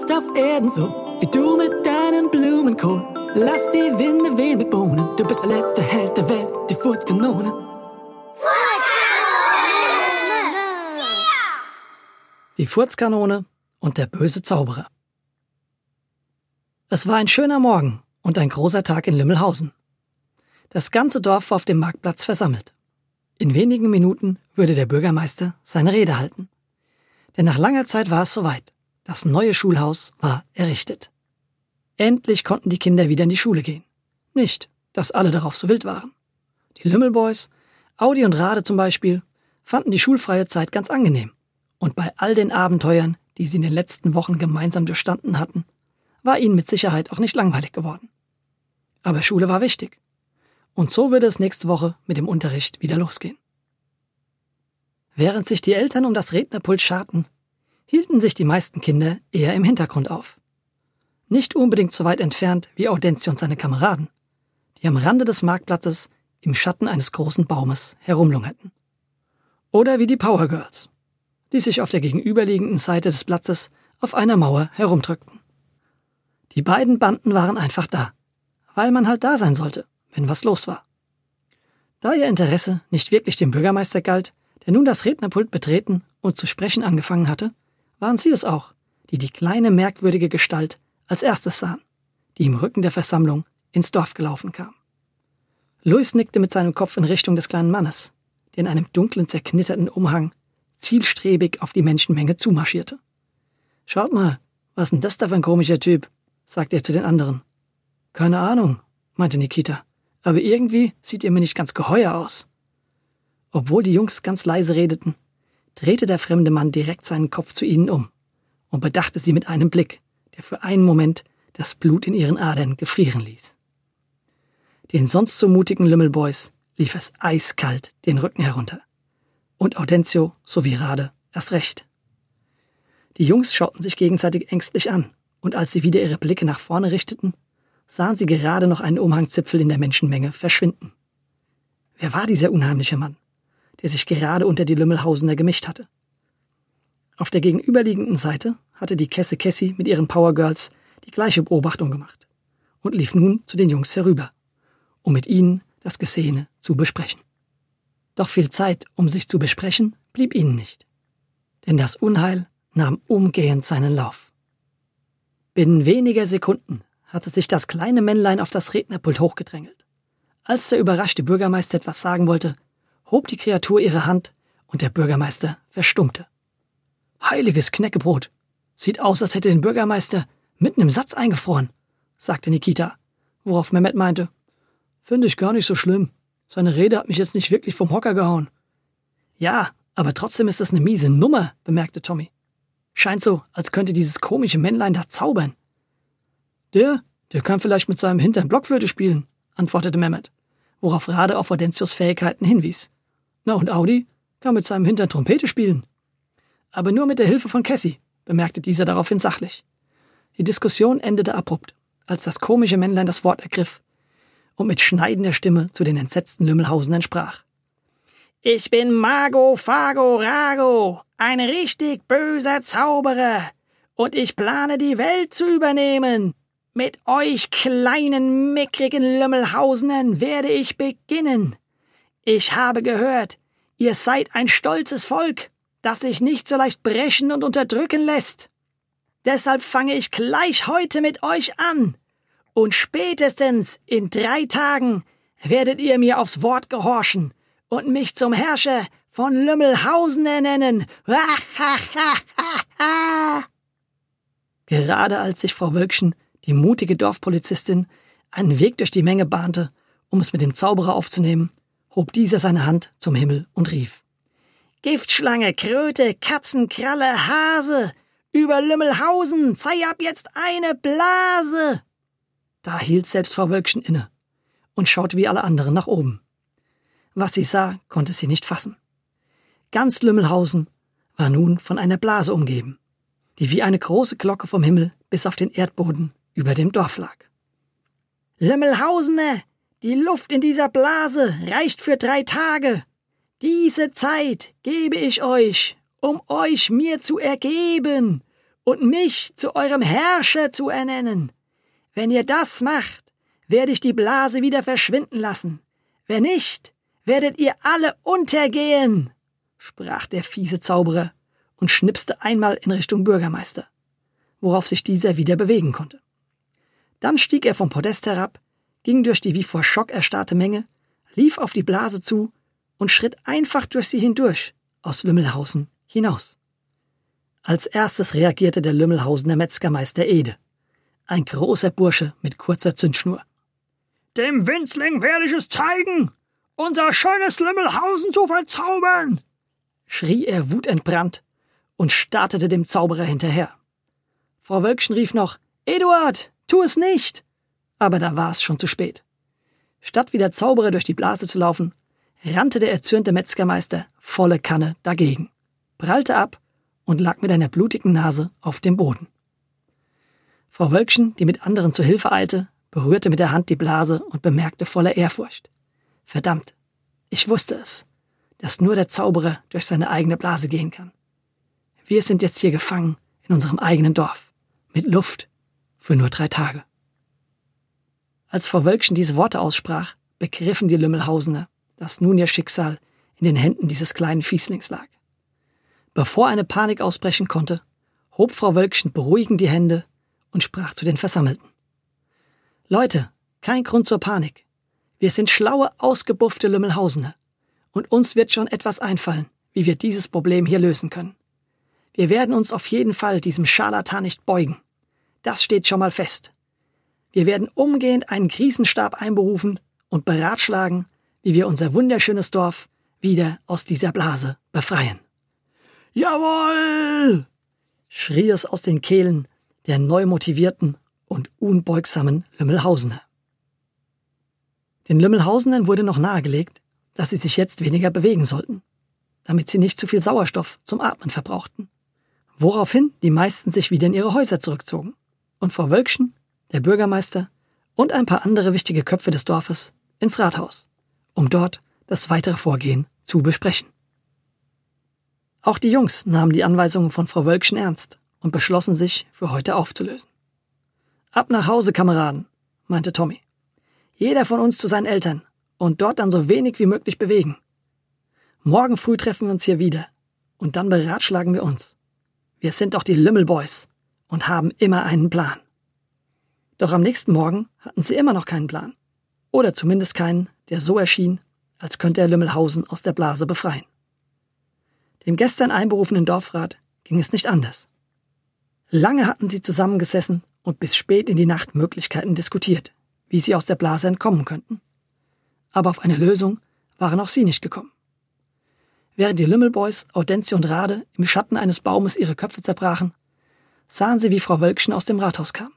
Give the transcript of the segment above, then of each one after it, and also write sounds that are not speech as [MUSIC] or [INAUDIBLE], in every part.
jetzt auf Erden so, wie du mit deinem Blumenkohl. Lass die Winde wehen mit Bohnen, du bist der letzte Held der Welt, die Furzkanone. Die Furzkanone und der böse Zauberer. Es war ein schöner Morgen und ein großer Tag in Lümmelhausen. Das ganze Dorf war auf dem Marktplatz versammelt. In wenigen Minuten würde der Bürgermeister seine Rede halten. Denn nach langer Zeit war es soweit. Das neue Schulhaus war errichtet. Endlich konnten die Kinder wieder in die Schule gehen. Nicht, dass alle darauf so wild waren. Die Lümmelboys, Audi und Rade zum Beispiel, fanden die schulfreie Zeit ganz angenehm. Und bei all den Abenteuern, die sie in den letzten Wochen gemeinsam durchstanden hatten, war ihnen mit Sicherheit auch nicht langweilig geworden. Aber Schule war wichtig. Und so würde es nächste Woche mit dem Unterricht wieder losgehen. Während sich die Eltern um das Rednerpult scharten, hielten sich die meisten Kinder eher im Hintergrund auf. Nicht unbedingt so weit entfernt wie Audencio und seine Kameraden, die am Rande des Marktplatzes im Schatten eines großen Baumes herumlungerten. Oder wie die Power Girls, die sich auf der gegenüberliegenden Seite des Platzes auf einer Mauer herumdrückten. Die beiden Banden waren einfach da, weil man halt da sein sollte, wenn was los war. Da ihr Interesse nicht wirklich dem Bürgermeister galt, der nun das Rednerpult betreten und zu sprechen angefangen hatte, waren sie es auch, die die kleine merkwürdige Gestalt als erstes sahen, die im Rücken der Versammlung ins Dorf gelaufen kam. Louis nickte mit seinem Kopf in Richtung des kleinen Mannes, der in einem dunklen, zerknitterten Umhang zielstrebig auf die Menschenmenge zumarschierte. Schaut mal, was denn das da für ein komischer Typ? sagte er zu den anderen. Keine Ahnung, meinte Nikita, aber irgendwie sieht er mir nicht ganz geheuer aus. Obwohl die Jungs ganz leise redeten, drehte der fremde Mann direkt seinen Kopf zu ihnen um und bedachte sie mit einem Blick, der für einen Moment das Blut in ihren Adern gefrieren ließ. Den sonst so mutigen Lümmelboys lief es eiskalt den Rücken herunter. Und Audencio sowie Rade erst recht. Die Jungs schauten sich gegenseitig ängstlich an, und als sie wieder ihre Blicke nach vorne richteten, sahen sie gerade noch einen Umhangzipfel in der Menschenmenge verschwinden. Wer war dieser unheimliche Mann? Der sich gerade unter die Lümmelhausener gemischt hatte. Auf der gegenüberliegenden Seite hatte die Kesse Cassie mit ihren Power Girls die gleiche Beobachtung gemacht und lief nun zu den Jungs herüber, um mit ihnen das Gesehene zu besprechen. Doch viel Zeit, um sich zu besprechen, blieb ihnen nicht. Denn das Unheil nahm umgehend seinen Lauf. Binnen weniger Sekunden hatte sich das kleine Männlein auf das Rednerpult hochgedrängelt. Als der überraschte Bürgermeister etwas sagen wollte, hob die Kreatur ihre Hand und der Bürgermeister verstummte. Heiliges Knäckebrot. Sieht aus, als hätte den Bürgermeister mitten im Satz eingefroren, sagte Nikita, worauf Mehmet meinte, finde ich gar nicht so schlimm. Seine Rede hat mich jetzt nicht wirklich vom Hocker gehauen. Ja, aber trotzdem ist das eine miese Nummer, bemerkte Tommy. Scheint so, als könnte dieses komische Männlein da zaubern. Der, der kann vielleicht mit seinem Hintern Blockflöte spielen, antwortete Mehmet, worauf Rade auf Audentius Fähigkeiten hinwies. Na und Audi kann mit seinem Hintern Trompete spielen. Aber nur mit der Hilfe von Cassie, bemerkte dieser daraufhin sachlich. Die Diskussion endete abrupt, als das komische Männlein das Wort ergriff und mit schneidender Stimme zu den entsetzten Lümmelhausenern sprach. Ich bin Mago Fago Rago, ein richtig böser Zauberer, und ich plane die Welt zu übernehmen. Mit euch kleinen, mickrigen Lümmelhausenern werde ich beginnen. Ich habe gehört, ihr seid ein stolzes Volk, das sich nicht so leicht brechen und unterdrücken lässt. Deshalb fange ich gleich heute mit euch an. Und spätestens in drei Tagen werdet ihr mir aufs Wort gehorchen und mich zum Herrscher von Lümmelhausen ernennen. [LAUGHS] Gerade als sich Frau Wölkchen, die mutige Dorfpolizistin, einen Weg durch die Menge bahnte, um es mit dem Zauberer aufzunehmen, hob dieser seine Hand zum Himmel und rief Giftschlange, Kröte, Katzenkralle, Hase, über Lümmelhausen, sei ab jetzt eine Blase. Da hielt selbst Frau Wölkchen inne und schaute wie alle anderen nach oben. Was sie sah, konnte sie nicht fassen. Ganz Lümmelhausen war nun von einer Blase umgeben, die wie eine große Glocke vom Himmel bis auf den Erdboden über dem Dorf lag. Lümmelhausener, die Luft in dieser Blase reicht für drei Tage. Diese Zeit gebe ich euch, um euch mir zu ergeben und mich zu eurem Herrscher zu ernennen. Wenn ihr das macht, werde ich die Blase wieder verschwinden lassen. Wenn nicht, werdet ihr alle untergehen, sprach der fiese Zauberer und schnipste einmal in Richtung Bürgermeister, worauf sich dieser wieder bewegen konnte. Dann stieg er vom Podest herab, ging durch die wie vor Schock erstarrte Menge, lief auf die Blase zu und schritt einfach durch sie hindurch aus Lümmelhausen hinaus. Als erstes reagierte der Lümmelhausener Metzgermeister Ede, ein großer Bursche mit kurzer Zündschnur. Dem Winzling werde ich es zeigen, unser schönes Lümmelhausen zu verzaubern, schrie er wutentbrannt und startete dem Zauberer hinterher. Frau Wölkchen rief noch, Eduard, tu es nicht! Aber da war es schon zu spät. Statt wie der Zauberer durch die Blase zu laufen, rannte der erzürnte Metzgermeister volle Kanne dagegen, prallte ab und lag mit einer blutigen Nase auf dem Boden. Frau Wölkchen, die mit anderen zu Hilfe eilte, berührte mit der Hand die Blase und bemerkte voller Ehrfurcht. Verdammt, ich wusste es, dass nur der Zauberer durch seine eigene Blase gehen kann. Wir sind jetzt hier gefangen in unserem eigenen Dorf, mit Luft, für nur drei Tage. Als Frau Wölkchen diese Worte aussprach, begriffen die Lümmelhausener, dass nun ihr Schicksal in den Händen dieses kleinen Fieslings lag. Bevor eine Panik ausbrechen konnte, hob Frau Wölkchen beruhigend die Hände und sprach zu den Versammelten. Leute, kein Grund zur Panik. Wir sind schlaue, ausgebuffte Lümmelhausener. Und uns wird schon etwas einfallen, wie wir dieses Problem hier lösen können. Wir werden uns auf jeden Fall diesem Scharlatan nicht beugen. Das steht schon mal fest. Wir werden umgehend einen Krisenstab einberufen und beratschlagen, wie wir unser wunderschönes Dorf wieder aus dieser Blase befreien. Jawohl! schrie es aus den Kehlen der neu motivierten und unbeugsamen Lümmelhausener. Den Lümmelhausenern wurde noch nahegelegt, dass sie sich jetzt weniger bewegen sollten, damit sie nicht zu viel Sauerstoff zum Atmen verbrauchten woraufhin die meisten sich wieder in ihre Häuser zurückzogen und Frau Wölkchen, der Bürgermeister und ein paar andere wichtige Köpfe des Dorfes ins Rathaus, um dort das weitere Vorgehen zu besprechen. Auch die Jungs nahmen die Anweisungen von Frau Wölkchen ernst und beschlossen sich, für heute aufzulösen. Ab nach Hause, Kameraden, meinte Tommy. Jeder von uns zu seinen Eltern und dort dann so wenig wie möglich bewegen. Morgen früh treffen wir uns hier wieder und dann beratschlagen wir uns. Wir sind doch die Lümmelboys und haben immer einen Plan. Doch am nächsten Morgen hatten sie immer noch keinen Plan. Oder zumindest keinen, der so erschien, als könnte er Lümmelhausen aus der Blase befreien. Dem gestern einberufenen Dorfrat ging es nicht anders. Lange hatten sie zusammengesessen und bis spät in die Nacht Möglichkeiten diskutiert, wie sie aus der Blase entkommen könnten. Aber auf eine Lösung waren auch sie nicht gekommen. Während die Lümmelboys, Audentie und Rade im Schatten eines Baumes ihre Köpfe zerbrachen, sahen sie, wie Frau Wölkchen aus dem Rathaus kam.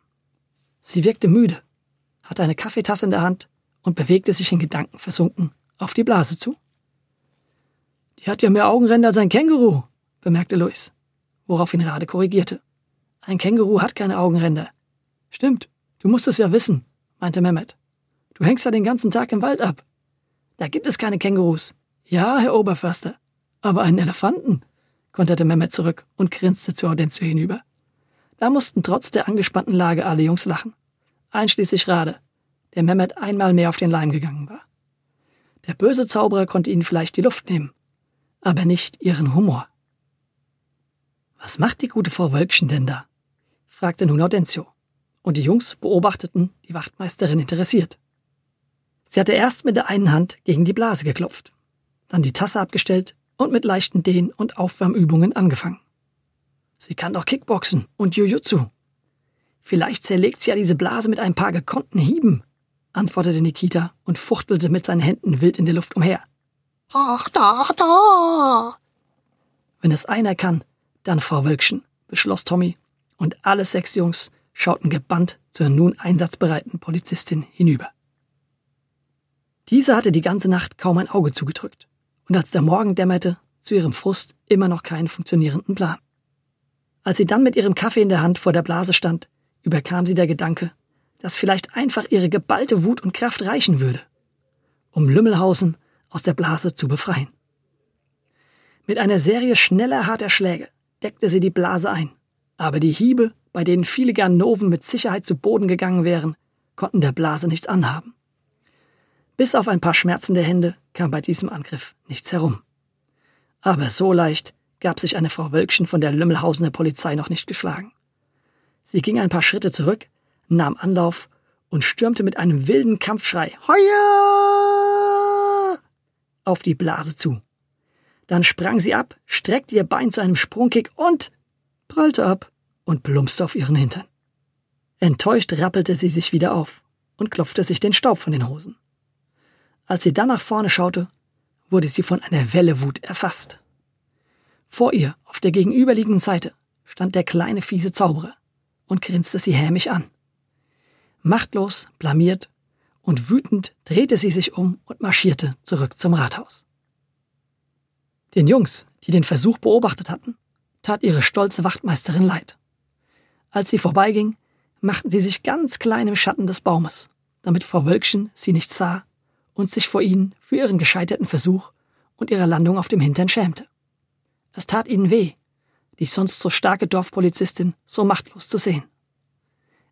Sie wirkte müde, hatte eine Kaffeetasse in der Hand und bewegte sich in Gedanken versunken auf die Blase zu. Die hat ja mehr Augenränder als ein Känguru, bemerkte worauf ihn Rade korrigierte. Ein Känguru hat keine Augenränder. Stimmt, du musst es ja wissen, meinte Mehmet. Du hängst ja den ganzen Tag im Wald ab. Da gibt es keine Kängurus. Ja, Herr Oberförster. Aber einen Elefanten, konterte Mehmet zurück und grinste zu Audencio hinüber. Da mussten trotz der angespannten Lage alle Jungs lachen. Einschließlich Rade, der Mehmet einmal mehr auf den Leim gegangen war. Der böse Zauberer konnte ihnen vielleicht die Luft nehmen, aber nicht ihren Humor. Was macht die gute Frau Wölkchen denn da? fragte nun Audencio, und die Jungs beobachteten die Wachtmeisterin interessiert. Sie hatte erst mit der einen Hand gegen die Blase geklopft, dann die Tasse abgestellt und mit leichten Dehn- und Aufwärmübungen angefangen. Sie kann doch Kickboxen und Jujutsu. Vielleicht zerlegt sie ja diese Blase mit ein paar gekonnten Hieben, antwortete Nikita und fuchtelte mit seinen Händen wild in der Luft umher. Ach, da, da. Wenn es einer kann, dann Frau Wölkchen, beschloss Tommy, und alle sechs Jungs schauten gebannt zur nun einsatzbereiten Polizistin hinüber. Diese hatte die ganze Nacht kaum ein Auge zugedrückt und als der Morgen dämmerte, zu ihrem Frust immer noch keinen funktionierenden Plan. Als sie dann mit ihrem Kaffee in der Hand vor der Blase stand, überkam sie der Gedanke, dass vielleicht einfach ihre geballte Wut und Kraft reichen würde, um Lümmelhausen aus der Blase zu befreien. Mit einer Serie schneller harter Schläge deckte sie die Blase ein Aber die Hiebe, bei denen viele Ganoven mit Sicherheit zu Boden gegangen wären, konnten der Blase nichts anhaben. Bis auf ein paar schmerzende Hände kam bei diesem Angriff nichts herum. Aber so leicht gab sich eine Frau Wölkchen von der Lümmelhausener Polizei noch nicht geschlagen. Sie ging ein paar Schritte zurück, nahm Anlauf und stürmte mit einem wilden Kampfschrei Heuer auf die Blase zu. Dann sprang sie ab, streckte ihr Bein zu einem Sprungkick und prallte ab und plumpste auf ihren Hintern. Enttäuscht rappelte sie sich wieder auf und klopfte sich den Staub von den Hosen. Als sie dann nach vorne schaute, wurde sie von einer Welle Wut erfasst. Vor ihr, auf der gegenüberliegenden Seite, stand der kleine fiese Zauberer und grinste sie hämisch an. Machtlos, blamiert und wütend drehte sie sich um und marschierte zurück zum Rathaus. Den Jungs, die den Versuch beobachtet hatten, tat ihre stolze Wachtmeisterin leid. Als sie vorbeiging, machten sie sich ganz klein im Schatten des Baumes, damit Frau Wölkchen sie nicht sah und sich vor ihnen für ihren gescheiterten Versuch und ihre Landung auf dem Hintern schämte. Es tat ihnen weh, die sonst so starke Dorfpolizistin so machtlos zu sehen.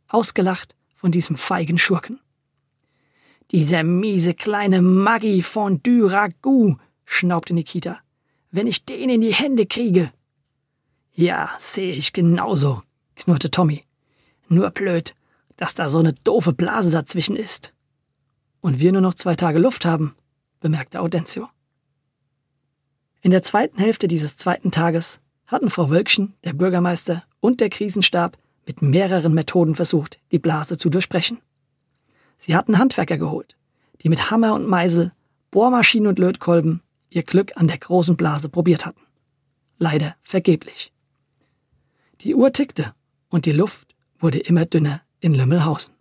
Ausgelacht von diesem feigen Schurken. Dieser miese kleine Maggi von Ragout, schnaubte Nikita. Wenn ich den in die Hände kriege. Ja, sehe ich genauso, knurrte Tommy. Nur blöd, dass da so eine doofe Blase dazwischen ist. Und wir nur noch zwei Tage Luft haben, bemerkte Audencio. In der zweiten Hälfte dieses zweiten Tages hatten Frau Wölkchen, der Bürgermeister und der Krisenstab mit mehreren Methoden versucht, die Blase zu durchbrechen. Sie hatten Handwerker geholt, die mit Hammer und Meisel, Bohrmaschinen und Lötkolben ihr Glück an der großen Blase probiert hatten. Leider vergeblich. Die Uhr tickte und die Luft wurde immer dünner in Lümmelhausen.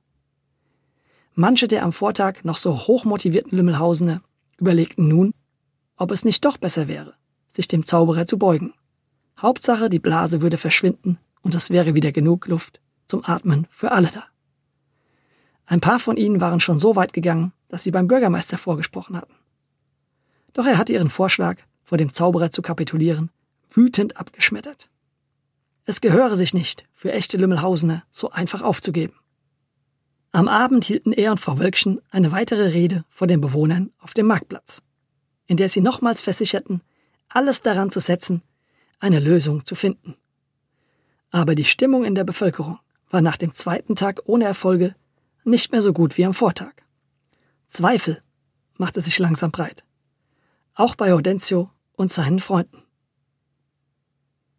Manche der am Vortag noch so hochmotivierten Lümmelhausener überlegten nun, ob es nicht doch besser wäre, sich dem Zauberer zu beugen. Hauptsache, die Blase würde verschwinden und es wäre wieder genug Luft zum Atmen für alle da. Ein paar von ihnen waren schon so weit gegangen, dass sie beim Bürgermeister vorgesprochen hatten. Doch er hatte ihren Vorschlag, vor dem Zauberer zu kapitulieren, wütend abgeschmettert. Es gehöre sich nicht, für echte Lümmelhausener so einfach aufzugeben. Am Abend hielten er und Frau Wölkchen eine weitere Rede vor den Bewohnern auf dem Marktplatz in der sie nochmals versicherten, alles daran zu setzen, eine Lösung zu finden. Aber die Stimmung in der Bevölkerung war nach dem zweiten Tag ohne Erfolge nicht mehr so gut wie am Vortag. Zweifel machte sich langsam breit. Auch bei Audencio und seinen Freunden.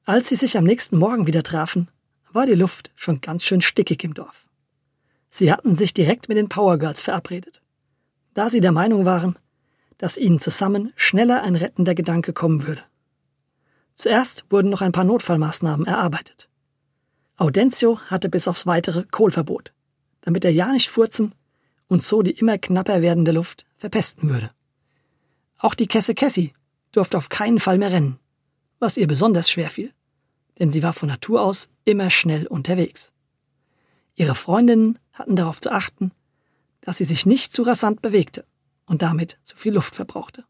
Als sie sich am nächsten Morgen wieder trafen, war die Luft schon ganz schön stickig im Dorf. Sie hatten sich direkt mit den Power Girls verabredet, da sie der Meinung waren, dass ihnen zusammen schneller ein rettender Gedanke kommen würde. Zuerst wurden noch ein paar Notfallmaßnahmen erarbeitet. Audencio hatte bis aufs weitere Kohlverbot, damit er ja nicht furzen und so die immer knapper werdende Luft verpesten würde. Auch die Kesse Kessi durfte auf keinen Fall mehr rennen, was ihr besonders schwer fiel, denn sie war von Natur aus immer schnell unterwegs. Ihre Freundinnen hatten darauf zu achten, dass sie sich nicht zu rasant bewegte und damit zu viel Luft verbrauchte.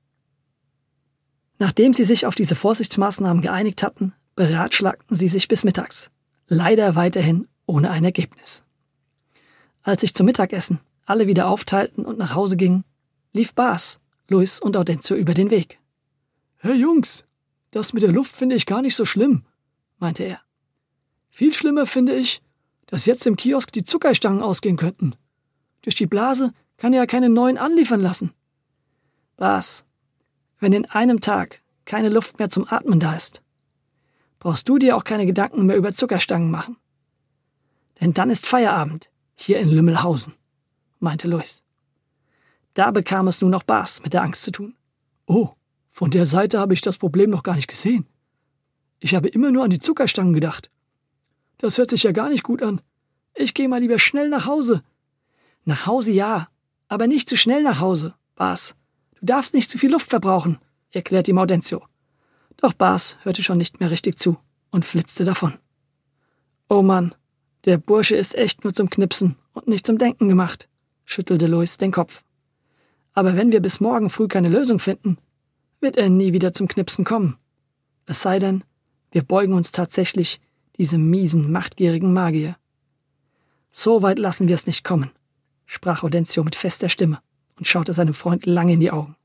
Nachdem sie sich auf diese Vorsichtsmaßnahmen geeinigt hatten, beratschlagten sie sich bis mittags, leider weiterhin ohne ein Ergebnis. Als sich zum Mittagessen alle wieder aufteilten und nach Hause gingen, lief Bas, Luis und Audencio über den Weg. Hey Jungs, das mit der Luft finde ich gar nicht so schlimm, meinte er. Viel schlimmer finde ich, dass jetzt im Kiosk die Zuckerstangen ausgehen könnten. Durch die Blase kann ja keine neuen anliefern lassen. Was? Wenn in einem Tag keine Luft mehr zum Atmen da ist, brauchst du dir auch keine Gedanken mehr über Zuckerstangen machen. Denn dann ist Feierabend hier in Lümmelhausen, meinte Luis. Da bekam es nun noch Bas mit der Angst zu tun. Oh, von der Seite habe ich das Problem noch gar nicht gesehen. Ich habe immer nur an die Zuckerstangen gedacht. Das hört sich ja gar nicht gut an. Ich gehe mal lieber schnell nach Hause. Nach Hause ja, aber nicht zu schnell nach Hause, Bas. Du darfst nicht zu viel Luft verbrauchen, erklärt ihm Audencio. Doch Bas hörte schon nicht mehr richtig zu und flitzte davon. Oh Mann, der Bursche ist echt nur zum Knipsen und nicht zum Denken gemacht, schüttelte Louis den Kopf. Aber wenn wir bis morgen früh keine Lösung finden, wird er nie wieder zum Knipsen kommen. Es sei denn, wir beugen uns tatsächlich diese miesen, machtgierigen Magier. So weit lassen wir es nicht kommen, sprach Audencio mit fester Stimme und schaute seinem Freund lange in die Augen.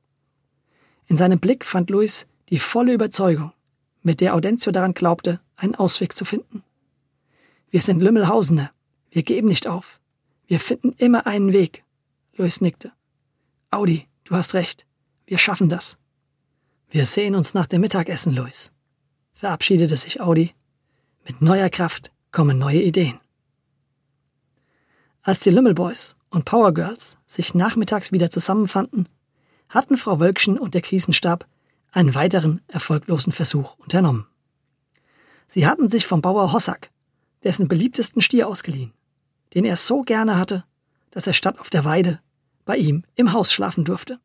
In seinem Blick fand Luis die volle Überzeugung, mit der Audencio daran glaubte, einen Ausweg zu finden. Wir sind Lümmelhausener. Wir geben nicht auf. Wir finden immer einen Weg. Luis nickte. Audi, du hast recht. Wir schaffen das. Wir sehen uns nach dem Mittagessen, Luis. Verabschiedete sich Audi. Mit neuer Kraft kommen neue Ideen. Als die Lümmelboys und Power Girls sich nachmittags wieder zusammenfanden, hatten Frau Wölkchen und der Krisenstab einen weiteren erfolglosen Versuch unternommen. Sie hatten sich vom Bauer Hossack dessen beliebtesten Stier ausgeliehen, den er so gerne hatte, dass er statt auf der Weide bei ihm im Haus schlafen durfte.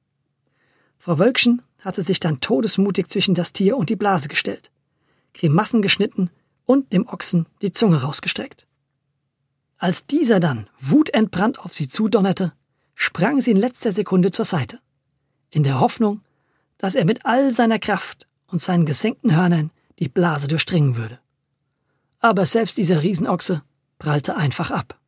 Frau Wölkchen hatte sich dann todesmutig zwischen das Tier und die Blase gestellt, Grimassen geschnitten und dem Ochsen die Zunge rausgestreckt. Als dieser dann wutentbrannt auf sie zudonnerte, sprang sie in letzter Sekunde zur Seite, in der Hoffnung, dass er mit all seiner Kraft und seinen gesenkten Hörnern die Blase durchdringen würde. Aber selbst dieser Riesenochse prallte einfach ab,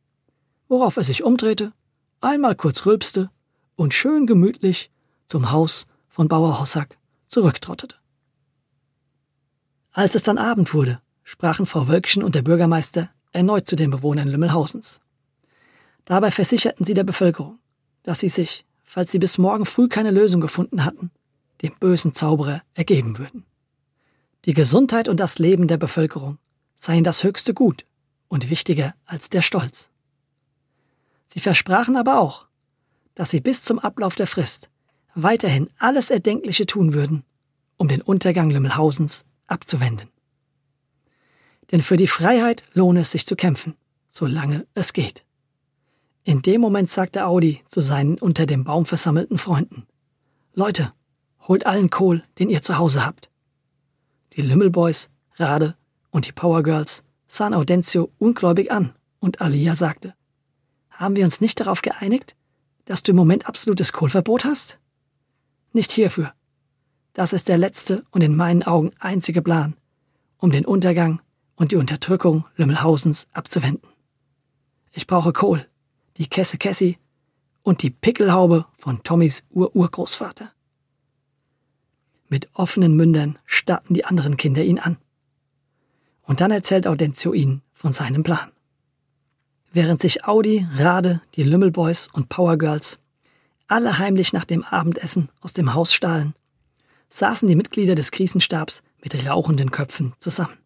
worauf er sich umdrehte, einmal kurz rülpste und schön gemütlich zum Haus von Bauer Hossack zurücktrottete. Als es dann Abend wurde, sprachen Frau Wölkchen und der Bürgermeister erneut zu den Bewohnern Lümmelhausens. Dabei versicherten sie der Bevölkerung, dass sie sich, falls sie bis morgen früh keine Lösung gefunden hatten, dem bösen Zauberer ergeben würden. Die Gesundheit und das Leben der Bevölkerung seien das höchste Gut und wichtiger als der Stolz. Sie versprachen aber auch, dass sie bis zum Ablauf der Frist weiterhin alles Erdenkliche tun würden, um den Untergang Lümmelhausens abzuwenden. Denn für die Freiheit lohne es sich zu kämpfen, solange es geht. In dem Moment sagte Audi zu seinen unter dem Baum versammelten Freunden, Leute, holt allen Kohl, den ihr zu Hause habt. Die Lümmelboys, Rade und die Power Girls sahen Audencio ungläubig an und Alia sagte, haben wir uns nicht darauf geeinigt, dass du im Moment absolutes Kohlverbot hast? Nicht hierfür. Das ist der letzte und in meinen Augen einzige Plan, um den Untergang und die Unterdrückung Lümmelhausens abzuwenden. Ich brauche Kohl, die Kesse Cassie und die Pickelhaube von Tommys Ur-Urgroßvater. Mit offenen Mündern starrten die anderen Kinder ihn an. Und dann erzählt Audencio ihnen von seinem Plan. Während sich Audi, Rade, die Lümmelboys und Power Girls alle heimlich nach dem Abendessen aus dem Haus stahlen, saßen die Mitglieder des Krisenstabs mit rauchenden Köpfen zusammen.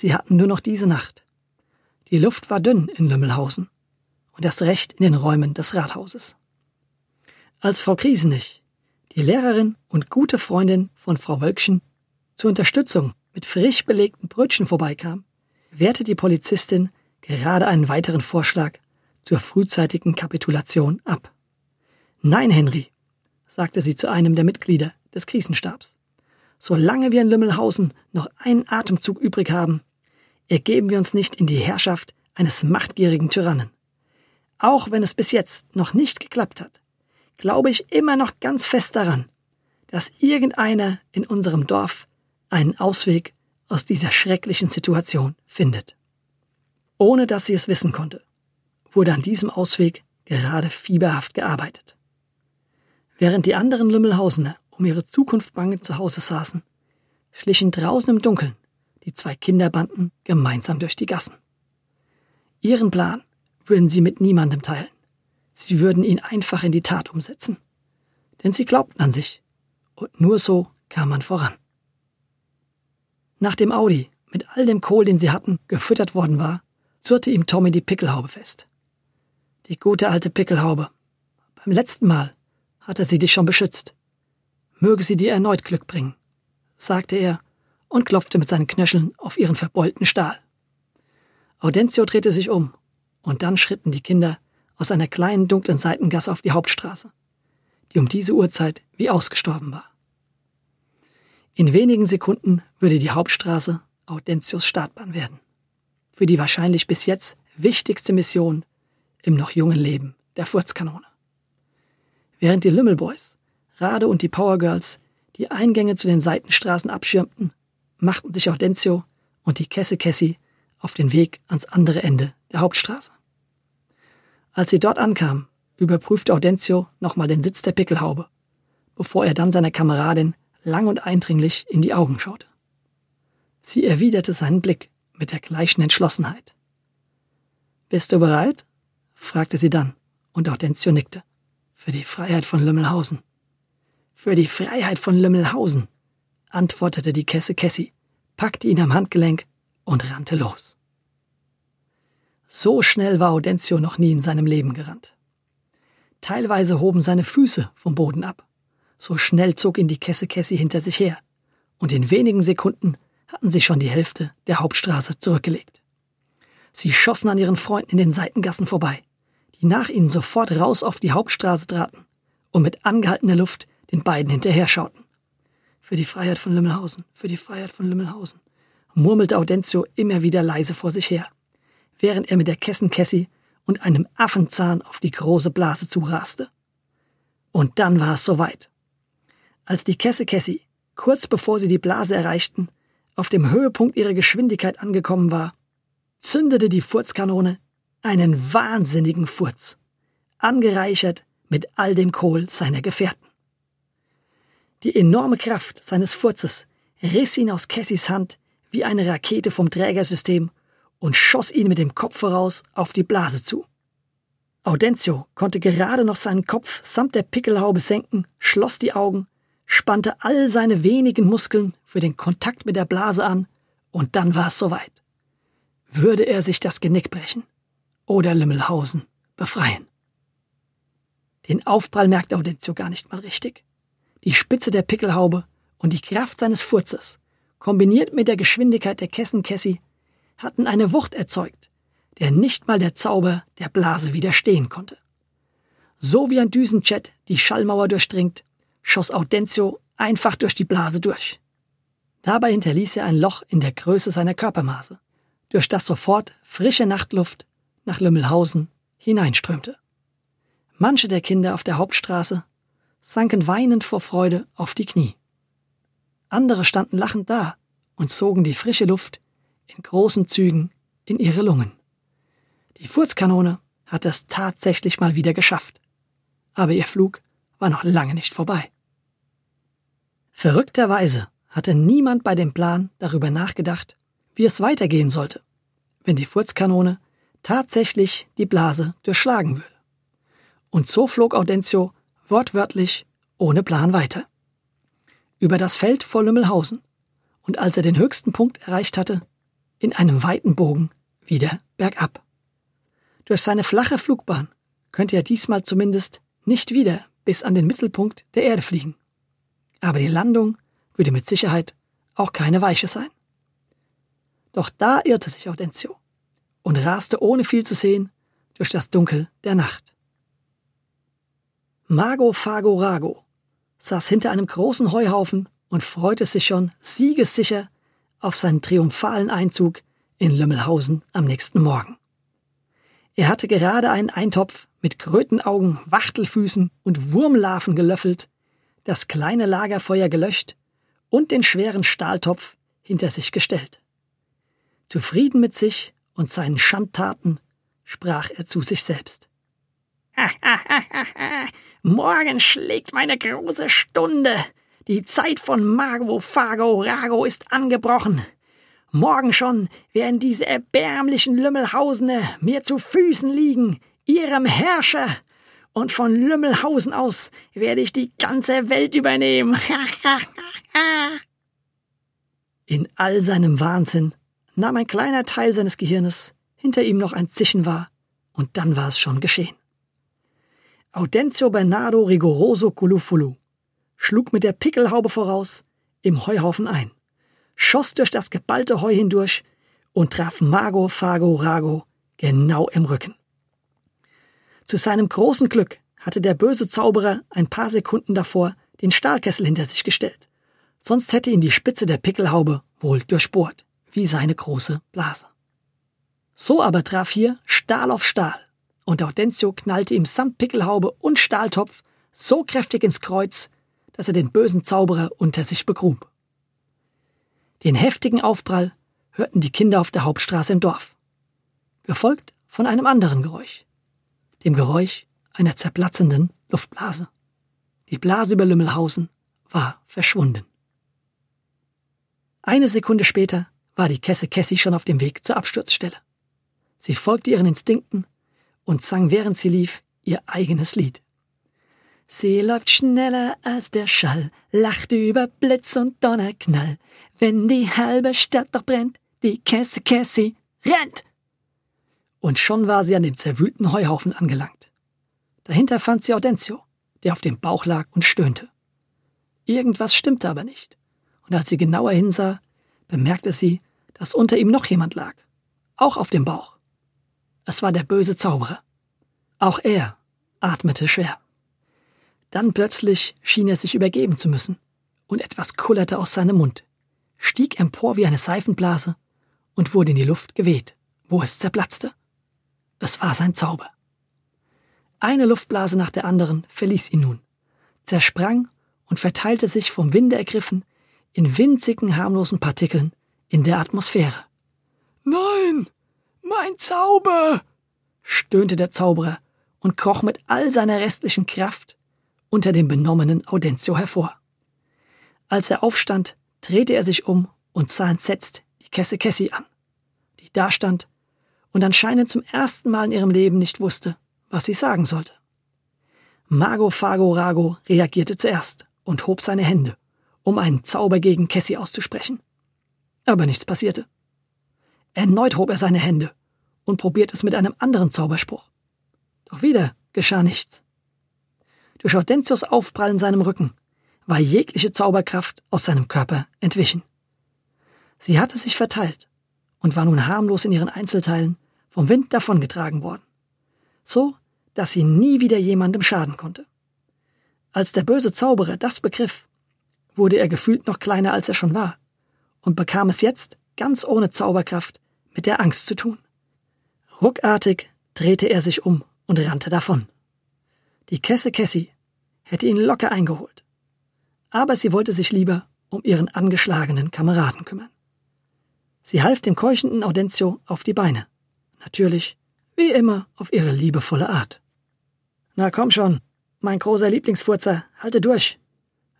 Sie hatten nur noch diese Nacht. Die Luft war dünn in Lümmelhausen und erst recht in den Räumen des Rathauses. Als Frau Kriesenich, die Lehrerin und gute Freundin von Frau Wölkchen, zur Unterstützung mit frisch belegten Brötchen vorbeikam, wehrte die Polizistin gerade einen weiteren Vorschlag zur frühzeitigen Kapitulation ab. Nein, Henry, sagte sie zu einem der Mitglieder des Krisenstabs. Solange wir in Lümmelhausen noch einen Atemzug übrig haben, ergeben wir uns nicht in die Herrschaft eines machtgierigen Tyrannen. Auch wenn es bis jetzt noch nicht geklappt hat, glaube ich immer noch ganz fest daran, dass irgendeiner in unserem Dorf einen Ausweg aus dieser schrecklichen Situation findet. Ohne dass sie es wissen konnte, wurde an diesem Ausweg gerade fieberhaft gearbeitet. Während die anderen Lümmelhausener um ihre Zukunft bangend zu Hause saßen, schlichen draußen im Dunkeln die zwei Kinderbanden gemeinsam durch die Gassen. Ihren Plan würden sie mit niemandem teilen. Sie würden ihn einfach in die Tat umsetzen. Denn sie glaubten an sich. Und nur so kam man voran. Nachdem Audi mit all dem Kohl, den sie hatten, gefüttert worden war, zurrte ihm Tommy die Pickelhaube fest. Die gute alte Pickelhaube. Beim letzten Mal hatte sie dich schon beschützt. Möge sie dir erneut Glück bringen, sagte er und klopfte mit seinen Knöcheln auf ihren verbeulten Stahl. Audencio drehte sich um, und dann schritten die Kinder aus einer kleinen dunklen Seitengasse auf die Hauptstraße, die um diese Uhrzeit wie ausgestorben war. In wenigen Sekunden würde die Hauptstraße Audentius Startbahn werden. Für die wahrscheinlich bis jetzt wichtigste Mission im noch jungen Leben der Furzkanone. Während die Lümmelboys, Rade und die Powergirls die Eingänge zu den Seitenstraßen abschirmten, machten sich Audencio und die Kesse Cassie auf den Weg ans andere Ende der Hauptstraße. Als sie dort ankam, überprüfte Audentio nochmal den Sitz der Pickelhaube, bevor er dann seiner Kameradin lang und eindringlich in die Augen schaute. Sie erwiderte seinen Blick mit der gleichen Entschlossenheit. Bist du bereit? fragte sie dann, und Audentio nickte. Für die Freiheit von Lümmelhausen. Für die Freiheit von Lümmelhausen, antwortete die Kesse Kessi, packte ihn am Handgelenk und rannte los. So schnell war Audentio noch nie in seinem Leben gerannt. Teilweise hoben seine Füße vom Boden ab. So schnell zog ihn die Kesse Kessi hinter sich her, und in wenigen Sekunden hatten sie schon die Hälfte der Hauptstraße zurückgelegt. Sie schossen an ihren Freunden in den Seitengassen vorbei, die nach ihnen sofort raus auf die Hauptstraße traten und mit angehaltener Luft den beiden hinterher schauten. Für die Freiheit von Lümmelhausen, für die Freiheit von Lümmelhausen, murmelte Audentio immer wieder leise vor sich her, während er mit der Kessenkessi und einem Affenzahn auf die große Blase zuraste. Und dann war es soweit. Als die Kessekessi, kurz bevor sie die Blase erreichten, auf dem Höhepunkt ihrer Geschwindigkeit angekommen war, zündete die Furzkanone einen wahnsinnigen Furz, angereichert mit all dem Kohl seiner Gefährten. Die enorme Kraft seines Furzes riss ihn aus Cassis Hand wie eine Rakete vom Trägersystem und schoss ihn mit dem Kopf voraus auf die Blase zu. Audentio konnte gerade noch seinen Kopf samt der Pickelhaube senken, schloss die Augen, spannte all seine wenigen Muskeln für den Kontakt mit der Blase an, und dann war es soweit. Würde er sich das Genick brechen oder Lümmelhausen befreien? Den Aufprall merkte Audentio gar nicht mal richtig. Die Spitze der Pickelhaube und die Kraft seines Furzes, kombiniert mit der Geschwindigkeit der Kessenkessi, hatten eine Wucht erzeugt, der nicht mal der Zauber der Blase widerstehen konnte. So wie ein Düsenjet die Schallmauer durchdringt, schoss Audentio einfach durch die Blase durch. Dabei hinterließ er ein Loch in der Größe seiner Körpermaße, durch das sofort frische Nachtluft nach Lümmelhausen hineinströmte. Manche der Kinder auf der Hauptstraße sanken weinend vor Freude auf die Knie. Andere standen lachend da und zogen die frische Luft in großen Zügen in ihre Lungen. Die Furzkanone hatte es tatsächlich mal wieder geschafft. Aber ihr Flug war noch lange nicht vorbei. Verrückterweise hatte niemand bei dem Plan darüber nachgedacht, wie es weitergehen sollte, wenn die Furzkanone tatsächlich die Blase durchschlagen würde. Und so flog Audentio wortwörtlich ohne Plan weiter. Über das Feld vor Lümmelhausen, und als er den höchsten Punkt erreicht hatte, in einem weiten Bogen wieder bergab. Durch seine flache Flugbahn könnte er diesmal zumindest nicht wieder bis an den Mittelpunkt der Erde fliegen. Aber die Landung würde mit Sicherheit auch keine weiche sein. Doch da irrte sich Audentio und raste ohne viel zu sehen durch das Dunkel der Nacht. Mago Fago Rago saß hinter einem großen Heuhaufen und freute sich schon siegessicher auf seinen triumphalen Einzug in Lümmelhausen am nächsten Morgen. Er hatte gerade einen Eintopf mit Krötenaugen, Wachtelfüßen und Wurmlarven gelöffelt, das kleine Lagerfeuer gelöscht und den schweren Stahltopf hinter sich gestellt. Zufrieden mit sich und seinen Schandtaten sprach er zu sich selbst. [LAUGHS] Morgen schlägt meine große Stunde. Die Zeit von Mago, Fago, Rago ist angebrochen. Morgen schon werden diese erbärmlichen Lümmelhausener mir zu Füßen liegen, ihrem Herrscher. Und von Lümmelhausen aus werde ich die ganze Welt übernehmen. [LAUGHS] In all seinem Wahnsinn nahm ein kleiner Teil seines Gehirnes hinter ihm noch ein Zischen wahr, und dann war es schon geschehen. Audencio Bernardo Rigoroso Culufulu schlug mit der Pickelhaube voraus im Heuhaufen ein, schoss durch das geballte Heu hindurch und traf Mago Fago Rago genau im Rücken. Zu seinem großen Glück hatte der böse Zauberer ein paar Sekunden davor den Stahlkessel hinter sich gestellt, sonst hätte ihn die Spitze der Pickelhaube wohl durchbohrt, wie seine große Blase. So aber traf hier Stahl auf Stahl, und Audencio knallte ihm samt Pickelhaube und Stahltopf so kräftig ins Kreuz, dass er den bösen Zauberer unter sich begrub. Den heftigen Aufprall hörten die Kinder auf der Hauptstraße im Dorf, gefolgt von einem anderen Geräusch, dem Geräusch einer zerplatzenden Luftblase. Die Blase über Lümmelhausen war verschwunden. Eine Sekunde später war die Kesse Cassie schon auf dem Weg zur Absturzstelle. Sie folgte ihren Instinkten und sang, während sie lief, ihr eigenes Lied. Sie läuft schneller als der Schall, lacht über Blitz und Donnerknall. Wenn die halbe Stadt doch brennt, die Kesse Cassie rennt! Und schon war sie an dem zerwühlten Heuhaufen angelangt. Dahinter fand sie Audencio, der auf dem Bauch lag und stöhnte. Irgendwas stimmte aber nicht. Und als sie genauer hinsah, bemerkte sie, dass unter ihm noch jemand lag. Auch auf dem Bauch. Es war der böse Zauberer. Auch er atmete schwer. Dann plötzlich schien er sich übergeben zu müssen, und etwas kullerte aus seinem Mund, stieg empor wie eine Seifenblase und wurde in die Luft geweht, wo es zerplatzte. Es war sein Zauber. Eine Luftblase nach der anderen verließ ihn nun, zersprang und verteilte sich vom Winde ergriffen in winzigen harmlosen Partikeln in der Atmosphäre. Nein, mein Zauber! stöhnte der Zauberer und kroch mit all seiner restlichen Kraft unter dem benommenen Audencio hervor. Als er aufstand, drehte er sich um und sah entsetzt die Kesse Cassie an, die dastand und anscheinend zum ersten Mal in ihrem Leben nicht wusste, was sie sagen sollte. Mago Fago Rago reagierte zuerst und hob seine Hände, um einen Zauber gegen Cassie auszusprechen. Aber nichts passierte. Erneut hob er seine Hände und probierte es mit einem anderen Zauberspruch. Doch wieder geschah nichts. Durch Hortensius Aufprall in seinem Rücken war jegliche Zauberkraft aus seinem Körper entwichen. Sie hatte sich verteilt und war nun harmlos in ihren Einzelteilen vom Wind davongetragen worden so dass sie nie wieder jemandem schaden konnte. Als der böse Zauberer das begriff, wurde er gefühlt noch kleiner als er schon war und bekam es jetzt, ganz ohne Zauberkraft, mit der Angst zu tun. Ruckartig drehte er sich um und rannte davon. Die Kesse Cassie hätte ihn locker eingeholt. Aber sie wollte sich lieber um ihren angeschlagenen Kameraden kümmern. Sie half dem keuchenden Audencio auf die Beine. Natürlich wie immer auf ihre liebevolle Art. Na komm schon, mein großer Lieblingsfurzer, halte durch.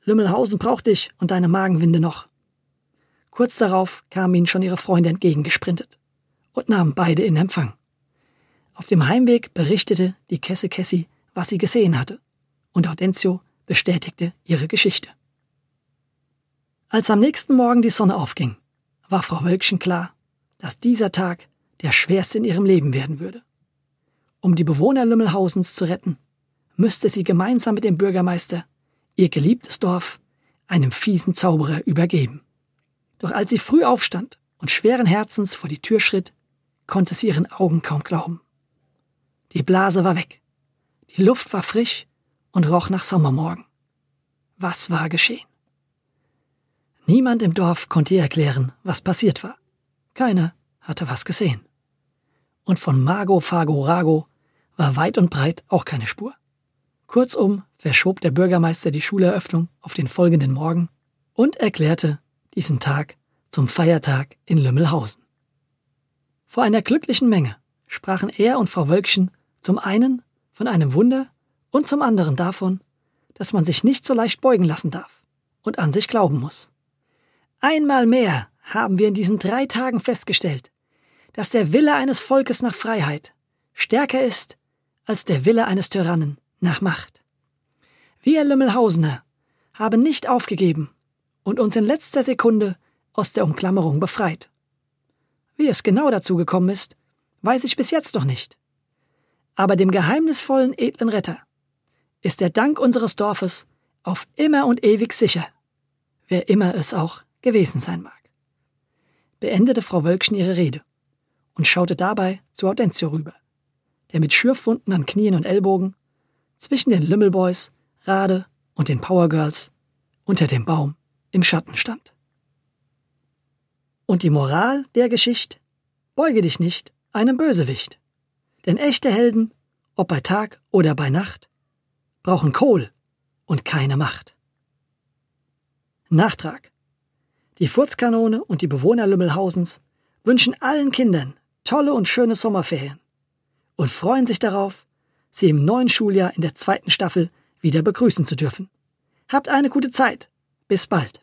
Lümmelhausen braucht dich und deine Magenwinde noch. Kurz darauf kamen ihnen schon ihre Freunde entgegengesprintet und nahmen beide in Empfang. Auf dem Heimweg berichtete die Kesse Cassie, was sie gesehen hatte, und Audencio bestätigte ihre Geschichte. Als am nächsten Morgen die Sonne aufging, war Frau Wölkchen klar, dass dieser Tag der schwerste in ihrem Leben werden würde. Um die Bewohner Lümmelhausens zu retten, müsste sie gemeinsam mit dem Bürgermeister ihr geliebtes Dorf einem fiesen Zauberer übergeben. Doch als sie früh aufstand und schweren Herzens vor die Tür schritt, konnte sie ihren Augen kaum glauben. Die Blase war weg, die Luft war frisch und roch nach Sommermorgen. Was war geschehen? Niemand im Dorf konnte ihr erklären, was passiert war. Keiner hatte was gesehen und von Mago Fago Rago war weit und breit auch keine Spur. Kurzum verschob der Bürgermeister die Schuleröffnung auf den folgenden Morgen und erklärte diesen Tag zum Feiertag in Lümmelhausen. Vor einer glücklichen Menge sprachen er und Frau Wölkchen zum einen von einem Wunder und zum anderen davon, dass man sich nicht so leicht beugen lassen darf und an sich glauben muss. Einmal mehr haben wir in diesen drei Tagen festgestellt, dass der Wille eines Volkes nach Freiheit stärker ist als der Wille eines Tyrannen nach Macht. Wir Lümmelhausener haben nicht aufgegeben und uns in letzter Sekunde aus der Umklammerung befreit. Wie es genau dazu gekommen ist, weiß ich bis jetzt noch nicht. Aber dem geheimnisvollen edlen Retter ist der Dank unseres Dorfes auf immer und ewig sicher, wer immer es auch gewesen sein mag. Beendete Frau Wölkchen ihre Rede und schaute dabei zu Audencio rüber, der mit Schürfwunden an Knien und Ellbogen zwischen den Lümmelboys, Rade und den Powergirls unter dem Baum im Schatten stand. Und die Moral der Geschichte? Beuge dich nicht einem Bösewicht. Denn echte Helden, ob bei Tag oder bei Nacht, brauchen Kohl und keine Macht. Nachtrag. Die Furzkanone und die Bewohner Lümmelhausens wünschen allen Kindern tolle und schöne Sommerferien und freuen sich darauf, Sie im neuen Schuljahr in der zweiten Staffel wieder begrüßen zu dürfen. Habt eine gute Zeit. Bis bald.